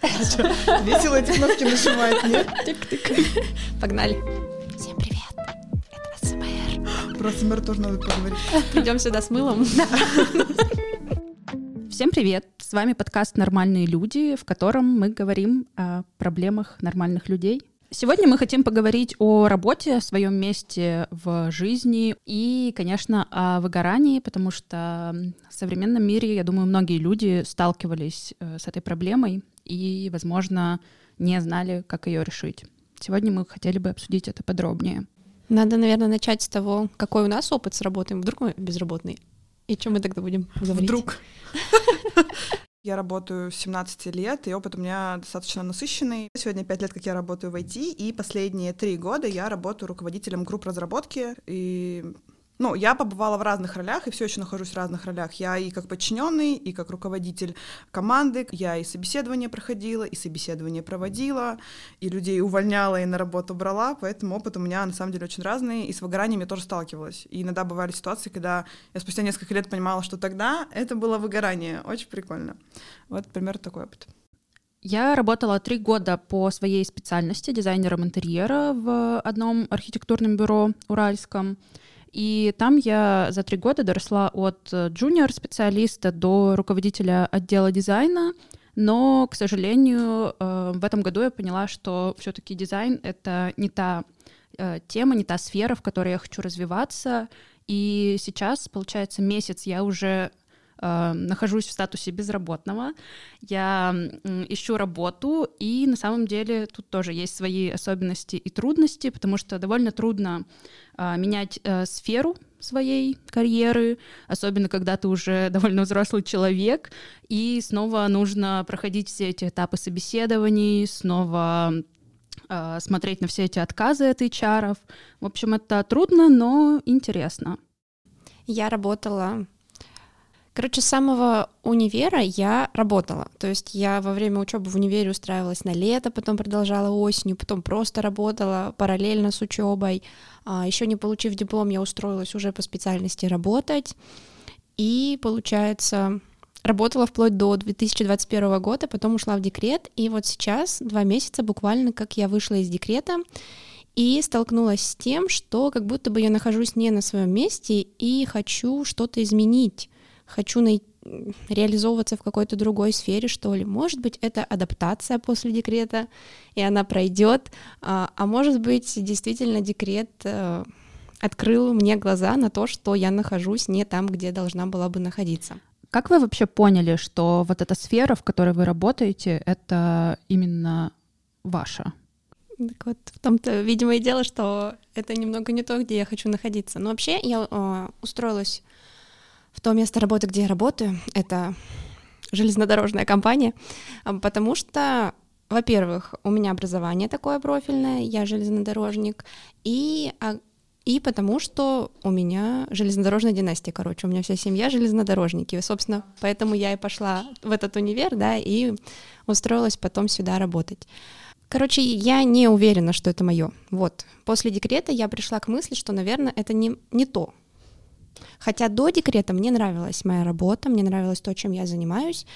Весело эти кнопки нажимать, нет? Тик-тик. Погнали. Всем привет. Это СМР. Про СМР тоже надо поговорить. Придем сюда с мылом. Всем привет! С вами подкаст «Нормальные люди», в котором мы говорим о проблемах нормальных людей. Сегодня мы хотим поговорить о работе, о своем месте в жизни и, конечно, о выгорании, потому что в современном мире, я думаю, многие люди сталкивались э, с этой проблемой и, возможно, не знали, как ее решить. Сегодня мы хотели бы обсудить это подробнее. Надо, наверное, начать с того, какой у нас опыт с работой. Вдруг мы безработные? И чем мы тогда будем говорить? Вдруг. Я работаю с 17 лет, и опыт у меня достаточно насыщенный. Сегодня 5 лет, как я работаю в IT, и последние 3 года я работаю руководителем групп разработки, и ну, я побывала в разных ролях и все еще нахожусь в разных ролях. Я и как подчиненный, и как руководитель команды. Я и собеседование проходила, и собеседование проводила, и людей увольняла, и на работу брала. Поэтому опыт у меня на самом деле очень разный. И с выгоранием я тоже сталкивалась. И иногда бывали ситуации, когда я спустя несколько лет понимала, что тогда это было выгорание. Очень прикольно. Вот примерно такой опыт. Я работала три года по своей специальности дизайнером интерьера в одном архитектурном бюро уральском. И там я за три года доросла от джуниор-специалиста до руководителя отдела дизайна, но, к сожалению, э, в этом году я поняла, что все-таки дизайн — это не та э, тема, не та сфера, в которой я хочу развиваться. И сейчас, получается, месяц я уже э, нахожусь в статусе безработного, я ищу работу, и на самом деле тут тоже есть свои особенности и трудности, потому что довольно трудно э, менять э, сферу своей карьеры, особенно когда ты уже довольно взрослый человек, и снова нужно проходить все эти этапы собеседований, снова э, смотреть на все эти отказы от HR. В общем, это трудно, но интересно. Я работала Короче, с самого универа я работала. То есть я во время учебы в универе устраивалась на лето, потом продолжала осенью, потом просто работала параллельно с учебой. А, еще не получив диплом, я устроилась уже по специальности работать. И, получается, работала вплоть до 2021 года, потом ушла в декрет. И вот сейчас, два месяца буквально, как я вышла из декрета, и столкнулась с тем, что как будто бы я нахожусь не на своем месте и хочу что-то изменить хочу най- реализовываться в какой-то другой сфере, что ли. Может быть, это адаптация после декрета, и она пройдет, а, а может быть, действительно декрет э, открыл мне глаза на то, что я нахожусь не там, где должна была бы находиться. Как вы вообще поняли, что вот эта сфера, в которой вы работаете, это именно ваша? Так вот, в том-то, видимо, и дело, что это немного не то, где я хочу находиться. Но вообще я э, устроилась в то место работы, где я работаю, это железнодорожная компания, потому что, во-первых, у меня образование такое профильное, я железнодорожник, и, а, и потому что у меня железнодорожная династия, короче, у меня вся семья железнодорожники, и, собственно, поэтому я и пошла в этот универ, да, и устроилась потом сюда работать. Короче, я не уверена, что это мое. Вот. После декрета я пришла к мысли, что, наверное, это не, не то, Хотя до декрета мне нравилась моя работа, мне нравилось то, чем я занимаюсь,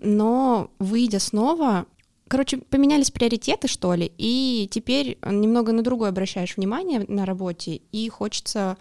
но выйдя снова, короче, поменялись приоритеты, что ли, и теперь немного на другое обращаешь внимание на работе, и хочется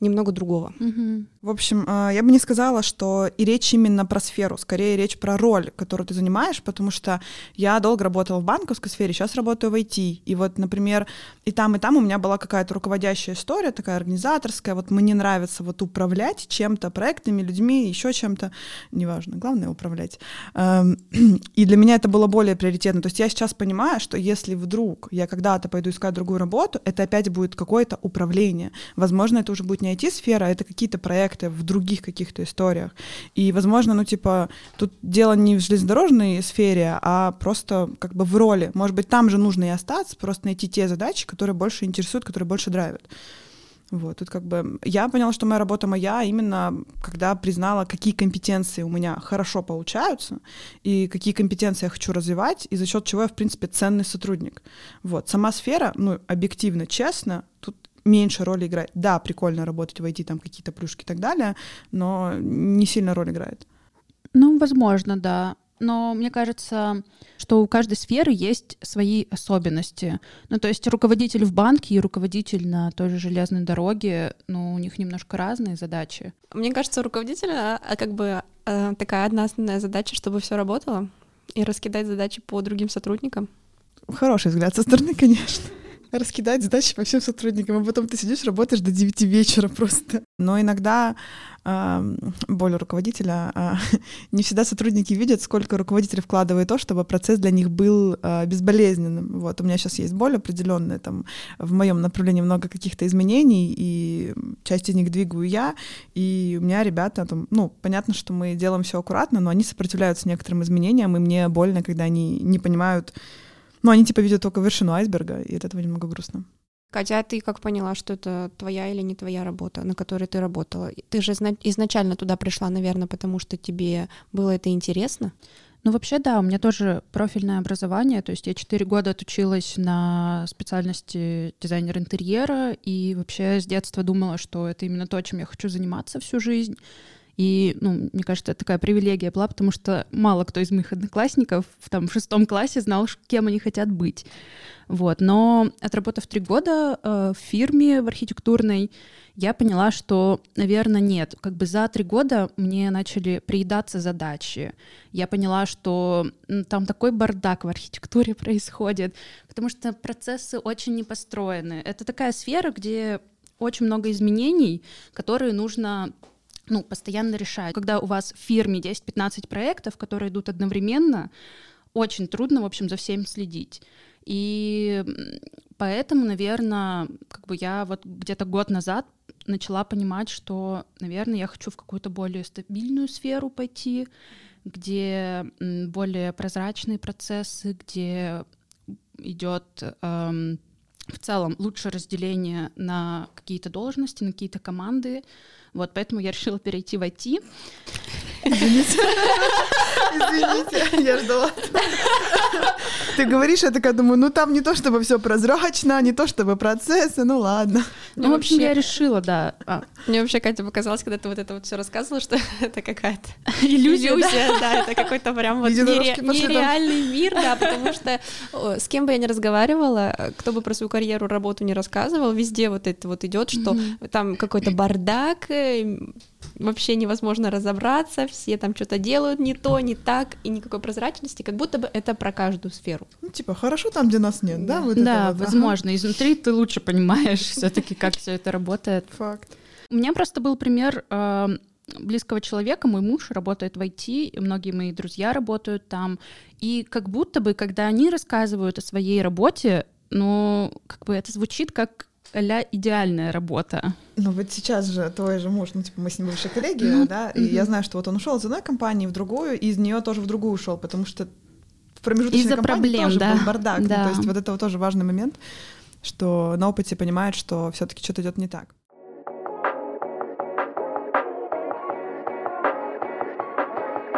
немного другого. Угу. В общем, э, я бы не сказала, что и речь именно про сферу, скорее речь про роль, которую ты занимаешь, потому что я долго работала в банковской сфере, сейчас работаю в IT. И вот, например, и там, и там у меня была какая-то руководящая история, такая организаторская. Вот мне нравится вот управлять чем-то, проектами, людьми, еще чем-то, неважно, главное управлять. Эм, и для меня это было более приоритетно. То есть я сейчас понимаю, что если вдруг я когда-то пойду искать другую работу, это опять будет какое-то управление. Возможно, это уже будет не IT-сфера, а это какие-то проекты в других каких-то историях. И, возможно, ну, типа, тут дело не в железнодорожной сфере, а просто как бы в роли. Может быть, там же нужно и остаться, просто найти те задачи, которые больше интересуют, которые больше драйвят. Вот, тут как бы я поняла, что моя работа моя именно когда признала, какие компетенции у меня хорошо получаются и какие компетенции я хочу развивать, и за счет чего я, в принципе, ценный сотрудник. Вот, сама сфера, ну, объективно, честно, тут меньше роли играет. Да, прикольно работать в IT, там какие-то плюшки и так далее, но не сильно роль играет. Ну, возможно, да. но мне кажется, что у каждой сферы есть свои особенности. Ну, то есть руководитель в банке и руководитель на той же железной дороге, ну, у них немножко разные задачи. Мне кажется, у руководителя а, как бы а, такая одна основная задача, чтобы все работало, и раскидать задачи по другим сотрудникам. Хороший взгляд со стороны, конечно раскидать задачи по всем сотрудникам, а потом ты сидишь, работаешь до 9 вечера просто. Но иногда э, боль руководителя, э, не всегда сотрудники видят, сколько руководитель вкладывает то, чтобы процесс для них был э, безболезненным. Вот у меня сейчас есть боль определенная, там в моем направлении много каких-то изменений, и часть из них двигаю я, и у меня ребята, там, ну, понятно, что мы делаем все аккуратно, но они сопротивляются некоторым изменениям, и мне больно, когда они не понимают, ну, они типа видят только вершину айсберга, и от этого немного грустно. Катя, а ты как поняла, что это твоя или не твоя работа, на которой ты работала? Ты же изначально туда пришла, наверное, потому что тебе было это интересно? Ну, вообще, да, у меня тоже профильное образование, то есть я четыре года отучилась на специальности дизайнер интерьера, и вообще с детства думала, что это именно то, чем я хочу заниматься всю жизнь. И, ну, мне кажется, это такая привилегия была, потому что мало кто из моих одноклассников в, там, в шестом классе знал, кем они хотят быть. Вот. Но отработав три года э, в фирме в архитектурной, я поняла, что, наверное, нет. Как бы за три года мне начали приедаться задачи. Я поняла, что там такой бардак в архитектуре происходит, потому что процессы очень не построены. Это такая сфера, где очень много изменений, которые нужно ну, постоянно решать. Когда у вас в фирме 10-15 проектов, которые идут одновременно, очень трудно, в общем, за всем следить. И поэтому, наверное, как бы я вот где-то год назад начала понимать, что, наверное, я хочу в какую-то более стабильную сферу пойти, где более прозрачные процессы, где идет эм, в целом лучше разделение на какие-то должности, на какие-то команды, вот, поэтому я решила перейти в IT. Извините. Извините, я ждала. Ты говоришь, я такая думаю, ну там не то чтобы все прозрачно, не то чтобы процессы, ну ладно. Ну, в общем, я решила, да. А. Мне вообще, Катя, показалось, когда ты вот это вот все рассказывала, что это какая-то иллюзия, да, это какой-то прям вот нереальный мир, да, потому что с кем бы я ни разговаривала, кто бы про свою карьеру, работу не рассказывал, везде вот это вот идет, что там какой-то бардак, вообще невозможно разобраться, все там что-то делают не то, не так, и никакой прозрачности, как будто бы это про каждую сферу. Ну, типа, хорошо там, где нас нет, да? Да, вот да вот, возможно. Ага. Изнутри ты лучше понимаешь все-таки, как все это работает. Факт. У меня просто был пример э, близкого человека, мой муж работает в IT, многие мои друзья работают там, и как будто бы, когда они рассказывают о своей работе, ну, как бы это звучит как ля идеальная работа. Ну вот сейчас же твой же муж, ну типа мы с ним бывшие коллеги, ну, да, и я знаю, что вот он ушел из одной компании в другую, и из нее тоже в другую ушел, потому что в промежуточной Из-за компании проблем, тоже да. был бардак. Да. Ну, то есть вот это вот тоже важный момент, что на опыте понимает, что все-таки что-то идет не так.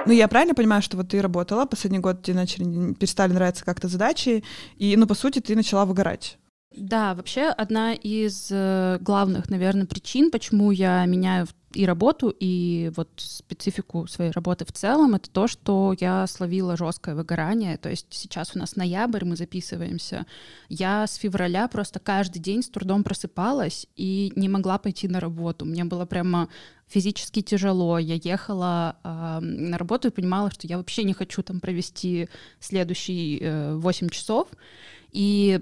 Ну, я правильно понимаю, что вот ты работала, последний год тебе начали, перестали нравиться как-то задачи, и, ну, по сути, ты начала выгорать. Да, вообще одна из э, главных, наверное, причин, почему я меняю и работу, и вот специфику своей работы в целом, это то, что я словила жесткое выгорание. То есть сейчас у нас ноябрь, мы записываемся. Я с февраля просто каждый день с трудом просыпалась и не могла пойти на работу. Мне было прямо физически тяжело. Я ехала э, на работу и понимала, что я вообще не хочу там провести следующие э, 8 часов. И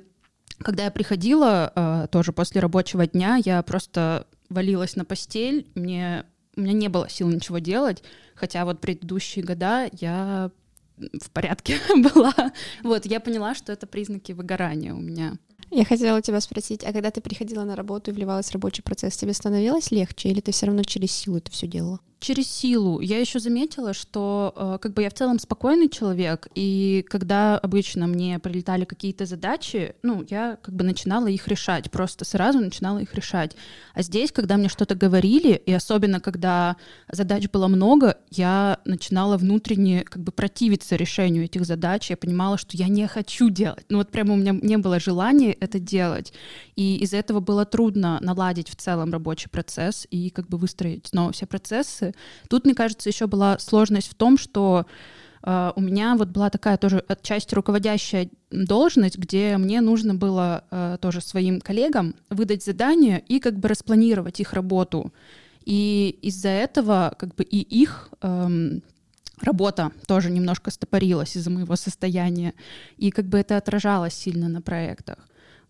когда я приходила, э, тоже после рабочего дня, я просто валилась на постель, мне, у меня не было сил ничего делать, хотя вот предыдущие года я в порядке была. Вот, я поняла, что это признаки выгорания у меня. Я хотела тебя спросить, а когда ты приходила на работу и вливалась в рабочий процесс, тебе становилось легче или ты все равно через силу это все делала? через силу. Я еще заметила, что э, как бы я в целом спокойный человек, и когда обычно мне прилетали какие-то задачи, ну, я как бы начинала их решать, просто сразу начинала их решать. А здесь, когда мне что-то говорили, и особенно когда задач было много, я начинала внутренне как бы противиться решению этих задач, я понимала, что я не хочу делать. Ну вот прямо у меня не было желания это делать, и из-за этого было трудно наладить в целом рабочий процесс и как бы выстроить снова все процессы, Тут, мне кажется, еще была сложность в том, что э, у меня вот была такая тоже отчасти руководящая должность, где мне нужно было э, тоже своим коллегам выдать задание и как бы распланировать их работу. И из-за этого как бы и их эм, работа тоже немножко стопорилась из-за моего состояния. И как бы это отражалось сильно на проектах.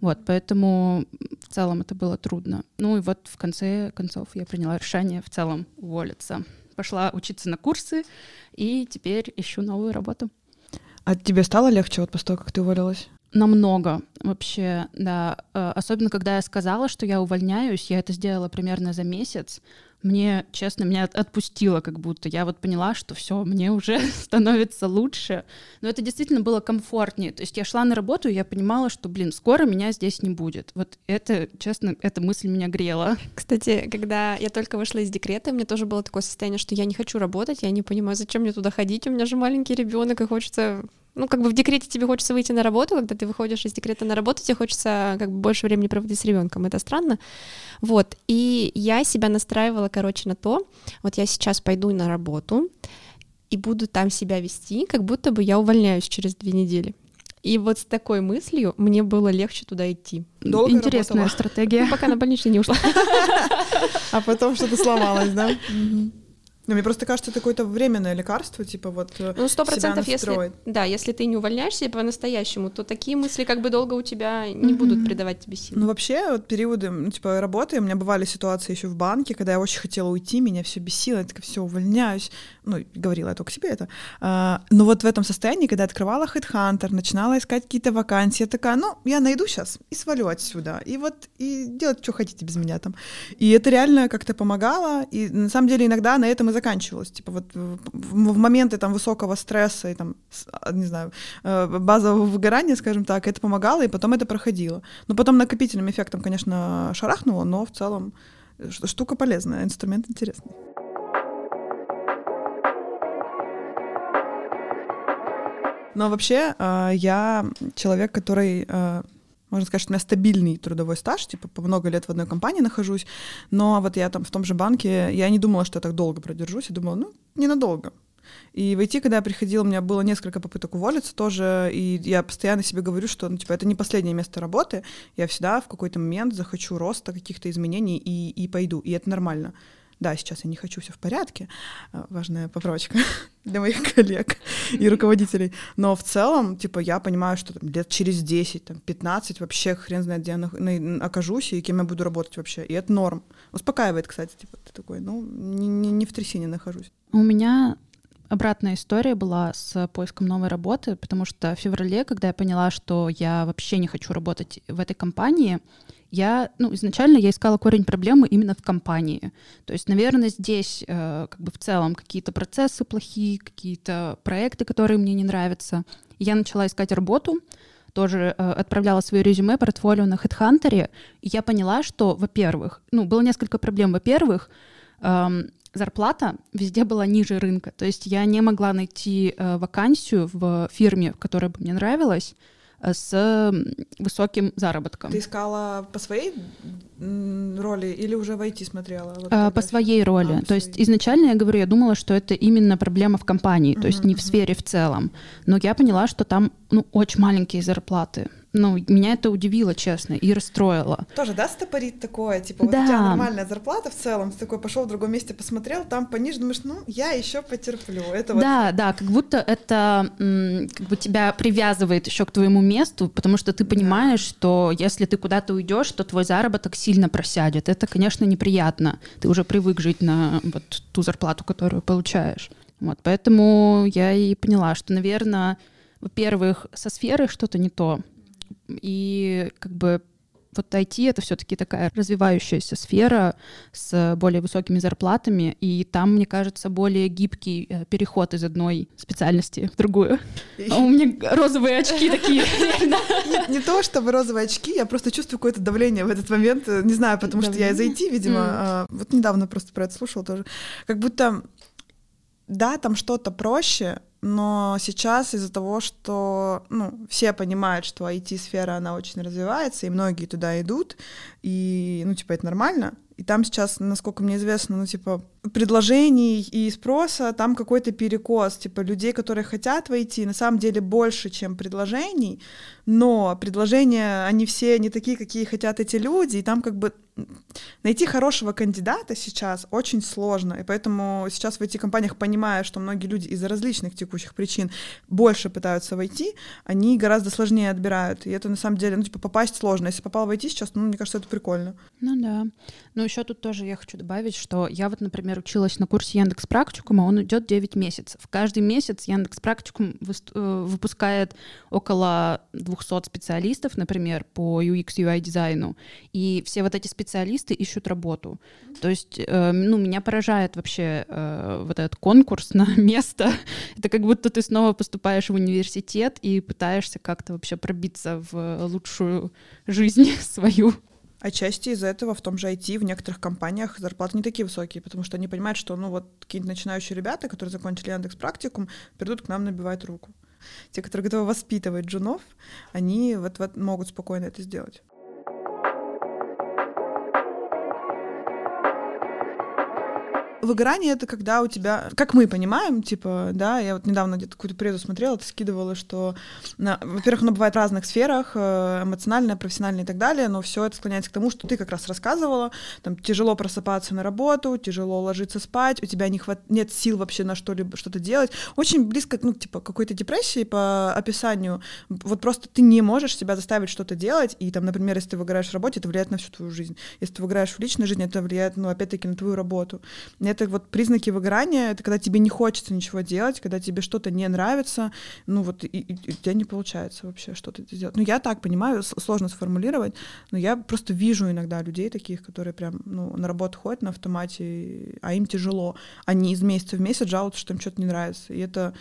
Вот, поэтому в целом это было трудно. Ну и вот в конце концов я приняла решение в целом уволиться. Пошла учиться на курсы, и теперь ищу новую работу. А тебе стало легче вот после того, как ты уволилась? Намного вообще, да. Э, особенно когда я сказала, что я увольняюсь, я это сделала примерно за месяц мне, честно, меня отпустило как будто. Я вот поняла, что все, мне уже становится лучше. Но это действительно было комфортнее. То есть я шла на работу, и я понимала, что, блин, скоро меня здесь не будет. Вот это, честно, эта мысль меня грела. Кстати, когда я только вышла из декрета, у меня тоже было такое состояние, что я не хочу работать, я не понимаю, зачем мне туда ходить, у меня же маленький ребенок, и хочется ну, как бы в декрете тебе хочется выйти на работу, когда ты выходишь из декрета на работу, тебе хочется как бы больше времени проводить с ребенком. Это странно. Вот. И я себя настраивала, короче, на то, вот я сейчас пойду на работу и буду там себя вести, как будто бы я увольняюсь через две недели. И вот с такой мыслью мне было легче туда идти. Долго Интересная работала. стратегия. Ну, пока на больничный не ушла. А потом что-то сломалось, да? Но мне просто кажется, это какое-то временное лекарство, типа вот э, Ну, сто процентов, если, да, если ты не увольняешься по-настоящему, то такие мысли как бы долго у тебя не mm-hmm. будут придавать тебе сил. Ну, вообще, вот периоды, ну, типа, работы, у меня бывали ситуации еще в банке, когда я очень хотела уйти, меня все бесило, я такая, все, увольняюсь, ну, говорила я только себе это. А, но вот в этом состоянии, когда открывала HeadHunter, начинала искать какие-то вакансии, я такая, ну, я найду сейчас и свалю отсюда, и вот, и делать, что хотите без меня там. И это реально как-то помогало, и на самом деле иногда на этом и заканчивалось. Типа вот в моменты там высокого стресса и там, а, не знаю, э, базового выгорания, скажем так, это помогало, и потом это проходило. Но потом накопительным эффектом, конечно, шарахнуло, но в целом э, штука полезная, инструмент интересный. Но вообще э, я человек, который можно сказать, что у меня стабильный трудовой стаж, типа по много лет в одной компании нахожусь, но вот я там в том же банке, я не думала, что я так долго продержусь, я думала, ну, ненадолго. И в IT, когда я приходила, у меня было несколько попыток уволиться тоже, и я постоянно себе говорю, что, ну, типа, это не последнее место работы, я всегда в какой-то момент захочу роста, каких-то изменений и, и пойду, и это нормально. Да, сейчас я не хочу, все в порядке. А, важная поправочка для моих коллег и руководителей. Но в целом, типа, я понимаю, что там, лет через 10, там, 15 вообще хрен знает, где я на, на, окажусь и кем я буду работать вообще. И это норм. Успокаивает, кстати, типа, ты такой, ну, не, не, не в трясине нахожусь. У меня обратная история была с поиском новой работы, потому что в феврале, когда я поняла, что я вообще не хочу работать в этой компании, я, ну, изначально я искала корень проблемы именно в компании. То есть, наверное, здесь э, как бы в целом какие-то процессы плохие, какие-то проекты, которые мне не нравятся. Я начала искать работу, тоже э, отправляла свое резюме, портфолио на HeadHunter, и я поняла, что, во-первых, ну, было несколько проблем. Во-первых, эм, зарплата везде была ниже рынка. То есть я не могла найти э, вакансию в фирме, которая бы мне нравилась, Э, с высоким заработком. Ты искала по своей роли или уже войти смотрела? Вот а, по своей роли. А, по то своей. есть изначально я говорю, я думала, что это именно проблема в компании, uh-huh, то есть не uh-huh. в сфере в целом. Но я поняла, что там ну, очень маленькие зарплаты ну, меня это удивило, честно, и расстроило. Тоже, да, стопорит такое? Типа, вот да. у тебя нормальная зарплата в целом, ты такой пошел в другом месте, посмотрел, там пониже, думаешь, ну, я еще потерплю. Это да, вот... да, как будто это как бы тебя привязывает еще к твоему месту, потому что ты понимаешь, да. что если ты куда-то уйдешь, то твой заработок сильно просядет. Это, конечно, неприятно. Ты уже привык жить на вот ту зарплату, которую получаешь. Вот, поэтому я и поняла, что, наверное, во-первых, со сферой что-то не то, и как бы вот IT — это все таки такая развивающаяся сфера с более высокими зарплатами, и там, мне кажется, более гибкий э, переход из одной специальности в другую. А у меня розовые очки такие. Не то, чтобы розовые очки, я просто чувствую какое-то давление в этот момент, не знаю, потому что я из IT, видимо, а, вот недавно просто про это слушала тоже, как будто да, там что-то проще, но сейчас из-за того, что ну, все понимают, что IT-сфера, она очень развивается, и многие туда идут, и, ну, типа, это нормально, И там сейчас, насколько мне известно, ну, типа, предложений и спроса, там какой-то перекос, типа, людей, которые хотят войти, на самом деле больше, чем предложений, но предложения, они все не такие, какие хотят эти люди, и там как бы найти хорошего кандидата сейчас очень сложно, и поэтому сейчас в IT-компаниях, понимая, что многие люди из-за различных текущих причин больше пытаются войти, они гораздо сложнее отбирают, и это на самом деле, ну, типа, попасть сложно. Если попал войти сейчас, ну, мне кажется, это прикольно. Ну да. Ну еще тут тоже я хочу добавить, что я вот, например, училась на курсе Яндекс Практикума, он идет 9 месяцев. Каждый месяц Яндекс Практикум э, выпускает около 200 специалистов, например, по UX, UI дизайну, и все вот эти специалисты ищут работу. То есть, э, ну, меня поражает вообще э, вот этот конкурс на место. Это как будто ты снова поступаешь в университет и пытаешься как-то вообще пробиться в лучшую жизнь свою. Отчасти из-за этого в том же IT в некоторых компаниях зарплаты не такие высокие, потому что они понимают, что ну вот какие-нибудь начинающие ребята, которые закончили Яндекс практикум, придут к нам набивать руку. Те, которые готовы воспитывать джунов, они вот, вот могут спокойно это сделать. Выгорание — это когда у тебя, как мы понимаем, типа, да, я вот недавно где-то какую-то презу смотрела, ты скидывала, что, на, во-первых, оно бывает в разных сферах, э, эмоциональное, профессиональное и так далее, но все это склоняется к тому, что ты как раз рассказывала, там, тяжело просыпаться на работу, тяжело ложиться спать, у тебя не хват... нет сил вообще на что-либо, что-то делать. Очень близко, ну, типа, какой-то депрессии по описанию. Вот просто ты не можешь себя заставить что-то делать, и там, например, если ты выгораешь в работе, это влияет на всю твою жизнь. Если ты выгораешь в личной жизни, это влияет, ну, опять-таки, на твою работу это вот признаки выгорания, это когда тебе не хочется ничего делать, когда тебе что-то не нравится, ну вот и, и, и у тебя не получается вообще что-то сделать. Ну я так понимаю, сложно сформулировать, но я просто вижу иногда людей таких, которые прям ну, на работу ходят на автомате, а им тяжело. Они из месяца в месяц жалуются, что им что-то не нравится. И это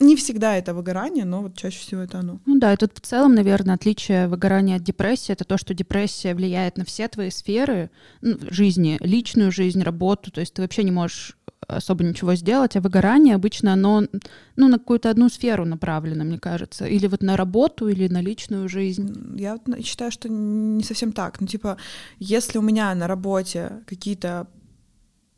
не всегда это выгорание, но вот чаще всего это оно. Ну да, и тут в целом, наверное, отличие выгорания от депрессии — это то, что депрессия влияет на все твои сферы ну, жизни, личную жизнь, работу, то есть ты вообще не можешь особо ничего сделать, а выгорание обычно оно ну, на какую-то одну сферу направлено, мне кажется, или вот на работу, или на личную жизнь. Я считаю, что не совсем так. Ну, типа, если у меня на работе какие-то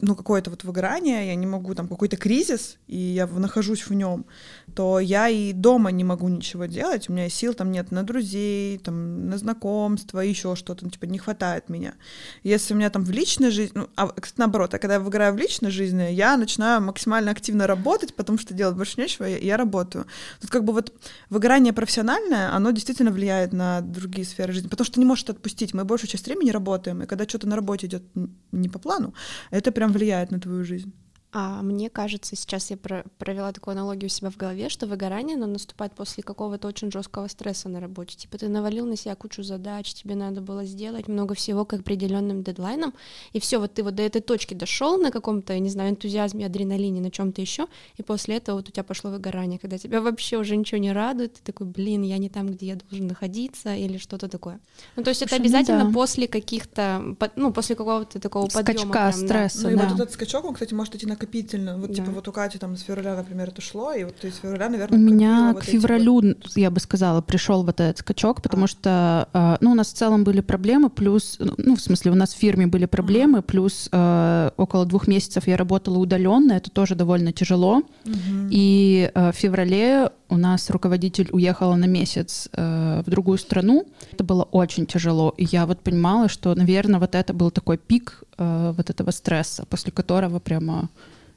ну, какое-то вот выгорание, я не могу, там, какой-то кризис, и я нахожусь в нем, то я и дома не могу ничего делать, у меня сил там нет на друзей, там, на знакомства, еще что-то, ну, типа, не хватает меня. Если у меня там в личной жизни, ну, а, кстати, наоборот, а когда я выгораю в личной жизни, я начинаю максимально активно работать, потому что делать больше нечего, и я работаю. Тут как бы вот выгорание профессиональное, оно действительно влияет на другие сферы жизни, потому что не может отпустить. Мы большую часть времени работаем, и когда что-то на работе идет не по плану, это прям влияет на твою жизнь. А мне кажется, сейчас я про провела такую аналогию у себя в голове, что выгорание, оно наступает после какого-то очень жесткого стресса на работе. Типа ты навалил на себя кучу задач, тебе надо было сделать много всего к определенным дедлайнам, и все, вот ты вот до этой точки дошел на каком-то, не знаю, энтузиазме, адреналине, на чем-то еще, и после этого вот у тебя пошло выгорание, когда тебя вообще уже ничего не радует, ты такой, блин, я не там, где я должен находиться, или что-то такое. Ну, то есть это обязательно да. после каких-то, ну, после какого-то такого Скачка, подъема. Прям, стресса, да. Ну, и вот этот скачок, он, кстати, может идти на накопительно. Вот, типа, да. типа, вот у Кати там с февраля, например, это шло, и вот есть февраля, наверное, У меня к февралю, вот я бы сказала, пришел вот этот скачок, потому а. что, э, ну, у нас в целом были проблемы, плюс, ну, в смысле, у нас в фирме были проблемы, а. плюс э, около двух месяцев я работала удаленно, это тоже довольно тяжело. Угу. И э, в феврале у нас руководитель уехала на месяц э, в другую страну. Это было очень тяжело. И я вот понимала, что, наверное, вот это был такой пик э, вот этого стресса, после которого прямо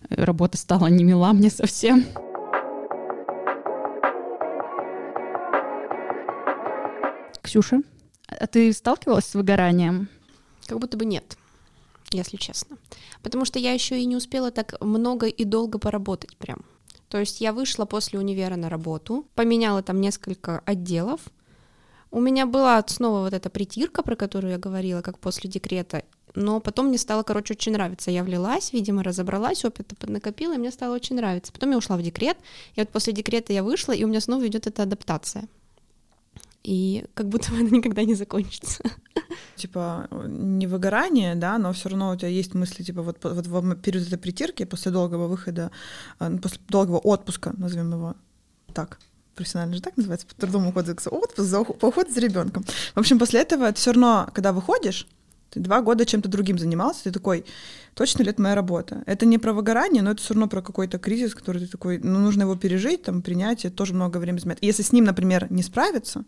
работа стала не мила мне совсем. Ксюша, а ты сталкивалась с выгоранием? Как будто бы нет, если честно. Потому что я еще и не успела так много и долго поработать прям. То есть я вышла после универа на работу, поменяла там несколько отделов. У меня была снова вот эта притирка, про которую я говорила, как после декрета, но потом мне стало, короче, очень нравиться. Я влилась, видимо, разобралась, опыта поднакопила, и мне стало очень нравиться. Потом я ушла в декрет, и вот после декрета я вышла, и у меня снова идет эта адаптация. И как будто бы она никогда не закончится. Типа не выгорание, да, но все равно у тебя есть мысли, типа вот, вот в период этой притирки, после долгого выхода, э, ну, после долгого отпуска, назовем его так, профессионально же так называется, по трудовому кодексу, отпуск за уход за ребенком. В общем, после этого ты все равно, когда выходишь, Ты два года чем-то другим занимался, ты такой, точно ли это моя работа? Это не про выгорание, но это все равно про какой-то кризис, который ты такой, ну, нужно его пережить, там, принять, это тоже много времени занимает. Если с ним, например, не справиться,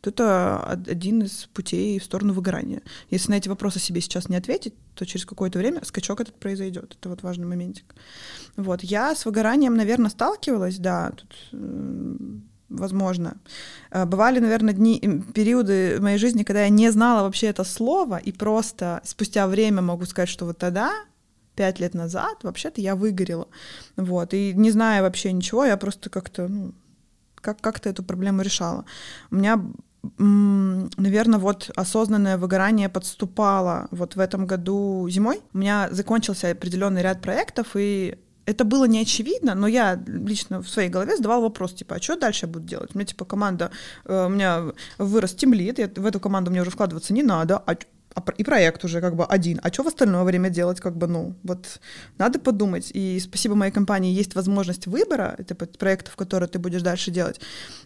то это один из путей в сторону выгорания. Если на эти вопросы себе сейчас не ответить, то через какое-то время скачок этот произойдет. Это вот важный моментик. Вот. Я с выгоранием, наверное, сталкивалась, да, тут возможно. Э, бывали, наверное, дни, периоды в моей жизни, когда я не знала вообще это слово, и просто спустя время могу сказать, что вот тогда, пять лет назад, вообще-то я выгорела. Вот. И не зная вообще ничего, я просто как-то, ну, как- как-то эту проблему решала. У меня наверное, вот осознанное выгорание подступало вот в этом году зимой. У меня закончился определенный ряд проектов, и это было не очевидно, но я лично в своей голове задавал вопрос, типа, а что дальше я буду делать? У меня, типа, команда, э, у меня вырос тимлит, я, в эту команду мне уже вкладываться не надо, а, а, и проект уже как бы один, а что в остальное время делать, как бы, ну, вот надо подумать, и спасибо моей компании есть возможность выбора, это проектов, которые ты будешь дальше делать,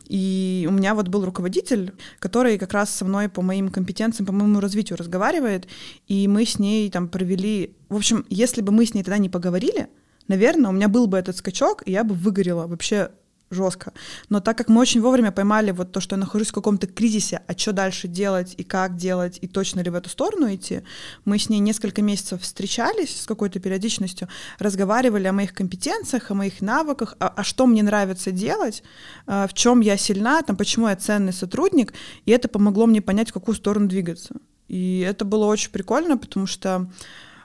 и у меня вот был руководитель, который как раз со мной по моим компетенциям, по моему развитию разговаривает, и мы с ней там провели, в общем, если бы мы с ней тогда не поговорили, наверное, у меня был бы этот скачок, и я бы выгорела вообще жестко. Но так как мы очень вовремя поймали вот то, что я нахожусь в каком-то кризисе, а что дальше делать и как делать, и точно ли в эту сторону идти, мы с ней несколько месяцев встречались с какой-то периодичностью, разговаривали о моих компетенциях, о моих навыках, а, а что мне нравится делать, а, в чем я сильна, там, почему я ценный сотрудник, и это помогло мне понять, в какую сторону двигаться. И это было очень прикольно, потому что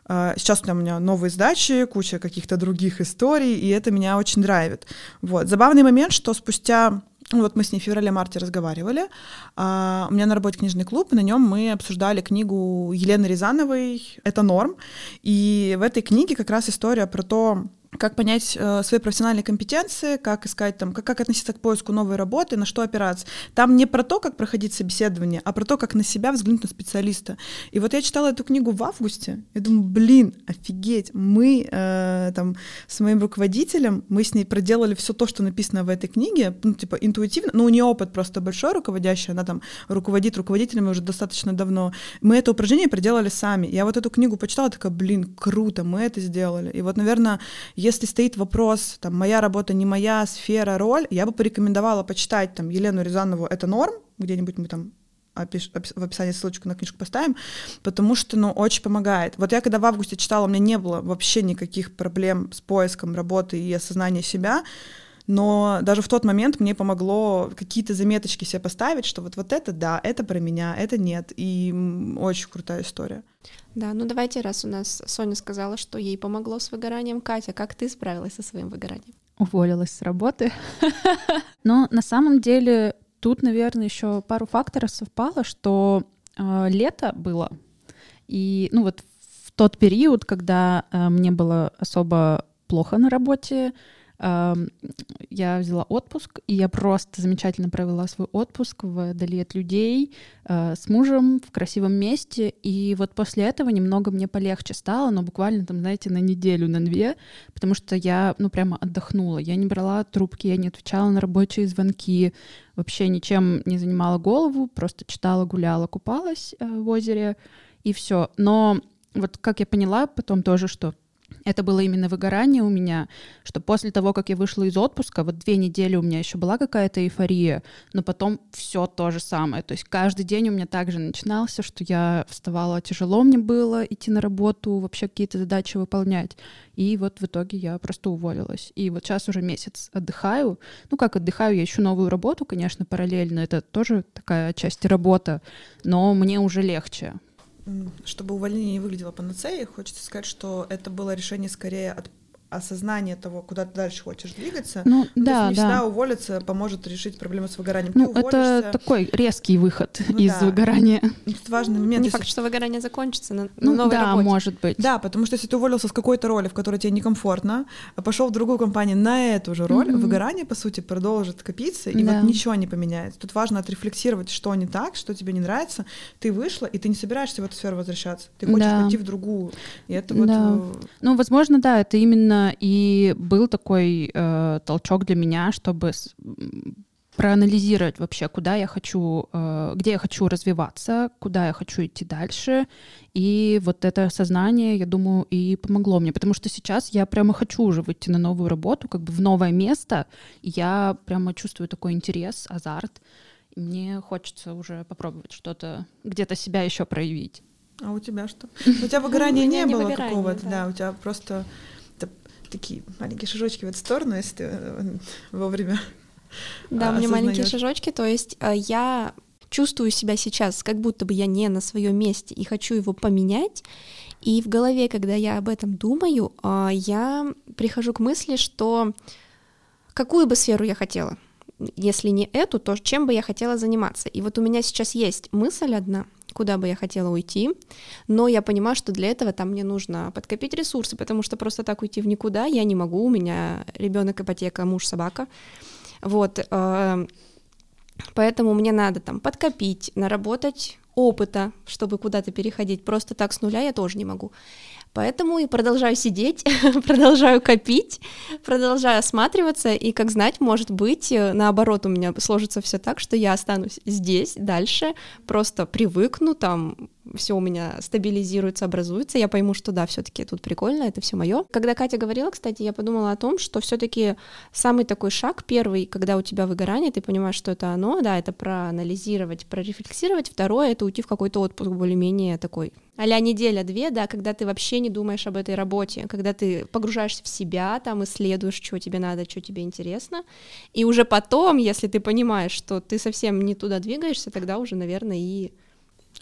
сейчас у меня новые сдачи, куча каких-то других историй, и это меня очень драйвит. Вот. Забавный момент, что спустя ну, вот мы с ней в феврале-марте разговаривали. А, у меня на работе книжный клуб, и на нем мы обсуждали книгу Елены Рязановой «Это норм». И в этой книге как раз история про то, как понять э, свои профессиональные компетенции, как искать там, как, как относиться к поиску новой работы, на что опираться. Там не про то, как проходить собеседование, а про то, как на себя взглянуть на специалиста. И вот я читала эту книгу в августе, я думаю, блин, офигеть, мы э, там с моим руководителем, мы с ней проделали все то, что написано в этой книге, ну, типа, интуитивно, но у нее опыт просто большой руководящий, она там руководит руководителями уже достаточно давно. Мы это упражнение проделали сами. Я вот эту книгу почитала, такая, блин, круто, мы это сделали. И вот, наверное, если стоит вопрос, там, моя работа не моя, сфера, роль, я бы порекомендовала почитать там Елену Рязанову «Это норм», где-нибудь мы там в описании ссылочку на книжку поставим, потому что, ну, очень помогает. Вот я когда в августе читала, у меня не было вообще никаких проблем с поиском работы и осознанием себя, но даже в тот момент мне помогло какие-то заметочки себе поставить, что вот, вот это да, это про меня, это нет, и очень крутая история. Да, ну давайте, раз у нас Соня сказала, что ей помогло с выгоранием, Катя, как ты справилась со своим выгоранием? Уволилась с работы. Но на самом деле тут, наверное, еще пару факторов совпало, что э, лето было, и ну вот в тот период, когда э, мне было особо плохо на работе, я взяла отпуск, и я просто замечательно провела свой отпуск вдали от людей, э, с мужем, в красивом месте. И вот после этого немного мне полегче стало, но буквально там, знаете, на неделю, на две, потому что я, ну, прямо отдохнула. Я не брала трубки, я не отвечала на рабочие звонки, вообще ничем не занимала голову, просто читала, гуляла, купалась э, в озере, и все. Но вот как я поняла потом тоже, что это было именно выгорание у меня, что после того, как я вышла из отпуска, вот две недели у меня еще была какая-то эйфория, но потом все то же самое. То есть каждый день у меня также начинался, что я вставала, тяжело мне было идти на работу, вообще какие-то задачи выполнять. И вот в итоге я просто уволилась. И вот сейчас уже месяц отдыхаю. Ну как отдыхаю, я ищу новую работу, конечно, параллельно. Это тоже такая часть работы, но мне уже легче чтобы увольнение не выглядело панацеей, хочется сказать, что это было решение скорее от осознание того, куда ты дальше хочешь двигаться. Ну, ну да, не да. всегда уволиться поможет решить проблему с выгоранием. Ну, это такой резкий выход ну, из да. выгорания. Это важный момент. Не факт, что выгорание закончится на, ну, на новой да, работе. может быть. Да, потому что если ты уволился с какой-то роли, в которой тебе некомфортно, а пошел в другую компанию на эту же роль, mm-hmm. выгорание, по сути, продолжит копиться, и да. вот ничего не поменяется. Тут важно отрефлексировать, что не так, что тебе не нравится. Ты вышла, и ты не собираешься в эту сферу возвращаться. Ты хочешь да. пойти в другую. И это вот... Да. Ну, возможно, да, это именно и был такой э, толчок для меня, чтобы проанализировать вообще, куда я хочу, э, где я хочу развиваться, куда я хочу идти дальше. И вот это сознание, я думаю, и помогло мне, потому что сейчас я прямо хочу уже выйти на новую работу, как бы в новое место, и я прямо чувствую такой интерес, азарт. И мне хочется уже попробовать что-то, где-то себя еще проявить. А у тебя что? У тебя выгорания не было какого-то, да. у тебя просто такие маленькие шажочки в эту сторону, если ты э, вовремя Да, а, у меня маленькие шажочки, то есть э, я чувствую себя сейчас, как будто бы я не на своем месте и хочу его поменять. И в голове, когда я об этом думаю, а, я прихожу к мысли, что какую бы сферу я хотела, если не эту, то чем бы я хотела заниматься. И вот у меня сейчас есть мысль одна, куда бы я хотела уйти, но я понимаю, что для этого там мне нужно подкопить ресурсы, потому что просто так уйти в никуда я не могу, у меня ребенок, ипотека, муж, собака. Вот, э, поэтому мне надо там подкопить, наработать опыта, чтобы куда-то переходить. Просто так с нуля я тоже не могу. Поэтому и продолжаю сидеть, продолжаю копить, продолжаю осматриваться, и, как знать, может быть, э, наоборот, у меня сложится все так, что я останусь здесь дальше, просто привыкну, там все у меня стабилизируется, образуется, я пойму, что да, все-таки тут прикольно, это все мое. Когда Катя говорила, кстати, я подумала о том, что все-таки самый такой шаг первый, когда у тебя выгорание, ты понимаешь, что это оно, да, это проанализировать, прорефлексировать. Второе — это уйти в какой-то отпуск более-менее такой а неделя-две, да, когда ты вообще не думаешь об этой работе, когда ты погружаешься в себя, там исследуешь, что тебе надо, что тебе интересно, и уже потом, если ты понимаешь, что ты совсем не туда двигаешься, тогда уже, наверное, и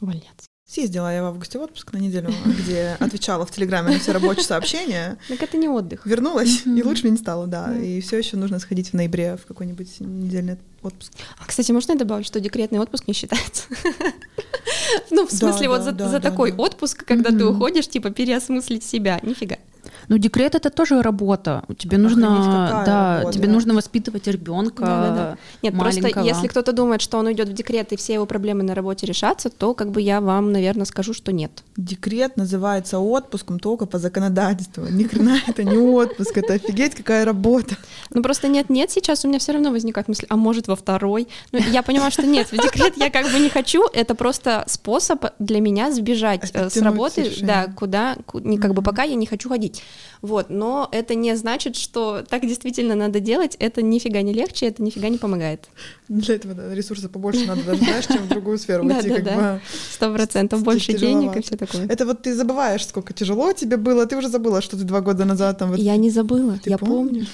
увольняться. Съездила я в августе в отпуск на неделю, где отвечала в Телеграме на все рабочие сообщения. Так это не отдых. Вернулась, и лучше мне не стало, да. И все еще нужно сходить в ноябре в какой-нибудь недельный отпуск. А, кстати, можно я добавлю, что декретный отпуск не считается? Ну, в смысле, вот за такой отпуск, когда ты уходишь, типа, переосмыслить себя. Нифига. Ну, декрет это тоже работа. Тебе Охренеть, нужно, какая да, работа. тебе нужно воспитывать ребенка. Да-да-да. Нет, просто маленького. если кто-то думает, что он уйдет в декрет и все его проблемы на работе решатся, то как бы я вам, наверное, скажу, что нет. Декрет называется отпуском только по законодательству. Ни хрена это не отпуск, это офигеть какая работа. Ну просто нет-нет, сейчас у меня все равно возникает мысль, а может во второй? Ну, я понимаю, что нет, в декрет я как бы не хочу, это просто способ для меня сбежать э, с работы, да, куда, как бы пока я не хочу ходить. Вот, но это не значит, что так действительно надо делать, это нифига не легче, это нифига не помогает. Для этого да, ресурса побольше надо даже, знаешь, чем в другую сферу как Да-да-да. бы. Сто процентов больше денег и все такое. Это вот ты забываешь, сколько тяжело тебе было, ты уже забыла, что ты два года назад там... Я не забыла, Ты я помню.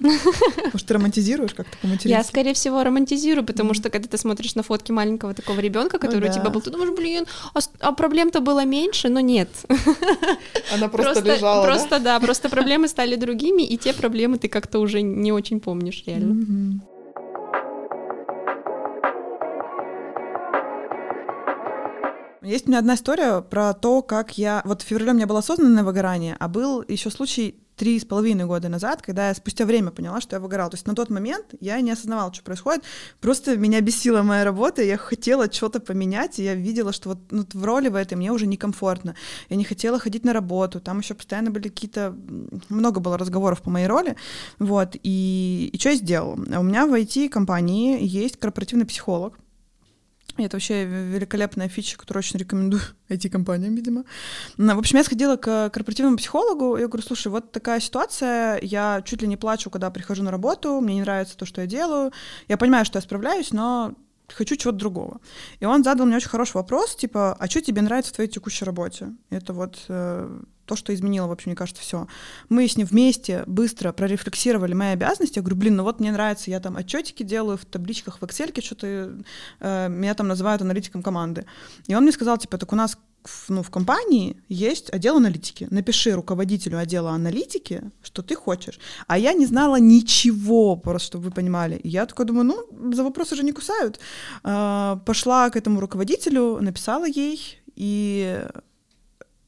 Может, ты романтизируешь как-то по Я, скорее всего, романтизирую, потому что когда ты смотришь на фотки маленького такого ребенка, который у да. тебя был, ты думаешь, блин, а, а проблем-то было меньше, но нет. Она просто, лежала, просто, да? просто проблемы стали другими, и те проблемы ты как-то уже не очень помнишь реально. Есть у меня одна история про то, как я... Вот в феврале у меня было осознанное выгорание, а был еще случай три с половиной года назад, когда я спустя время поняла, что я выгорала. То есть на тот момент я не осознавала, что происходит. Просто меня бесила моя работа, я хотела что-то поменять, и я видела, что вот ну, в роли в этой мне уже некомфортно. Я не хотела ходить на работу, там еще постоянно были какие-то... Много было разговоров по моей роли. Вот, и, и что я сделала? У меня в IT-компании есть корпоративный психолог, и это вообще великолепная фича, которую очень рекомендую IT-компаниям, видимо. Ну, В общем, я сходила к корпоративному психологу, и я говорю, слушай, вот такая ситуация, я чуть ли не плачу, когда прихожу на работу, мне не нравится то, что я делаю, я понимаю, что я справляюсь, но хочу чего-то другого. И он задал мне очень хороший вопрос, типа, а что тебе нравится в твоей текущей работе? Это вот э, то, что изменило, в общем, мне кажется, все. Мы с ним вместе быстро прорефлексировали мои обязанности. Я говорю, блин, ну вот мне нравится, я там отчетики делаю в табличках в Excel, что-то э, меня там называют аналитиком команды. И он мне сказал, типа, так у нас ну, в компании есть отдел аналитики. Напиши руководителю отдела аналитики, что ты хочешь. А я не знала ничего, просто чтобы вы понимали. И я такая думаю, ну, за вопросы же не кусают. А, пошла к этому руководителю, написала ей, и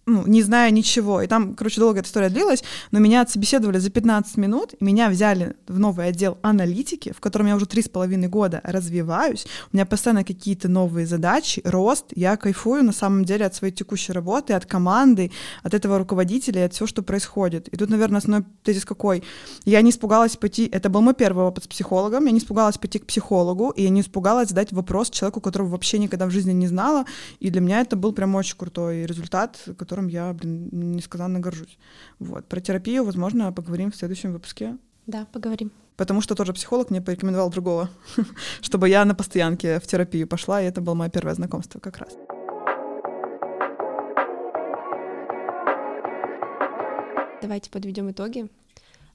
ну, не зная ничего. И там, короче, долго эта история длилась, но меня отсобеседовали за 15 минут, и меня взяли в новый отдел аналитики, в котором я уже три с половиной года развиваюсь. У меня постоянно какие-то новые задачи, рост. Я кайфую на самом деле от своей текущей работы, от команды, от этого руководителя и от всего, что происходит. И тут, наверное, основной тезис какой? Я не испугалась пойти, это был мой первый опыт с психологом, я не испугалась пойти к психологу, и я не испугалась задать вопрос человеку, которого вообще никогда в жизни не знала, и для меня это был прям очень крутой результат, которым я, блин, несказанно горжусь. Вот. Про терапию, возможно, поговорим в следующем выпуске. Да, поговорим. Потому что тоже психолог мне порекомендовал другого, чтобы я на постоянке в терапию пошла, и это было мое первое знакомство как раз. Давайте подведем итоги.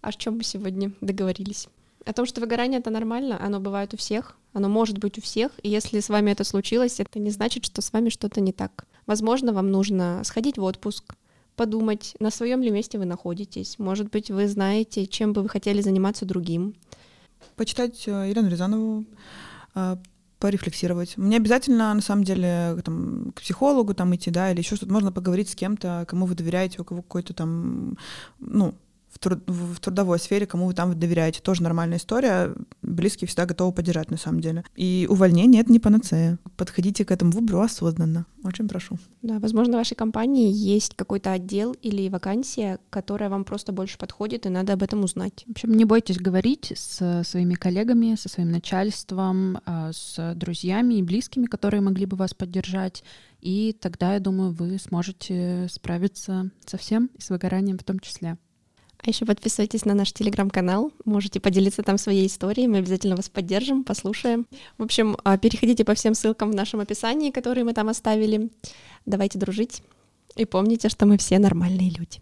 О чем мы сегодня договорились? О том, что выгорание это нормально, оно бывает у всех, оно может быть у всех, и если с вами это случилось, это не значит, что с вами что-то не так. Возможно, вам нужно сходить в отпуск, подумать, на своем ли месте вы находитесь. Может быть, вы знаете, чем бы вы хотели заниматься другим. Почитать э, Елену Рязанову, э, порефлексировать. Мне обязательно, на самом деле, там, к психологу там идти, да, или еще что-то. Можно поговорить с кем-то, кому вы доверяете, у кого какой-то там, ну, в, труд, в трудовой сфере, кому вы там доверяете. Тоже нормальная история. Близкие всегда готовы поддержать, на самом деле. И увольнение — это не панацея. Подходите к этому выбору осознанно. Очень прошу. Да, возможно, в вашей компании есть какой-то отдел или вакансия, которая вам просто больше подходит, и надо об этом узнать. В общем, не бойтесь говорить с своими коллегами, со своим начальством, а, с друзьями и близкими, которые могли бы вас поддержать. И тогда, я думаю, вы сможете справиться со всем и с выгоранием в том числе. А еще подписывайтесь на наш телеграм-канал, можете поделиться там своей историей, мы обязательно вас поддержим, послушаем. В общем, а, переходите по всем ссылкам в нашем описании, которые мы там оставили. Давайте дружить и помните, что мы все нормальные люди.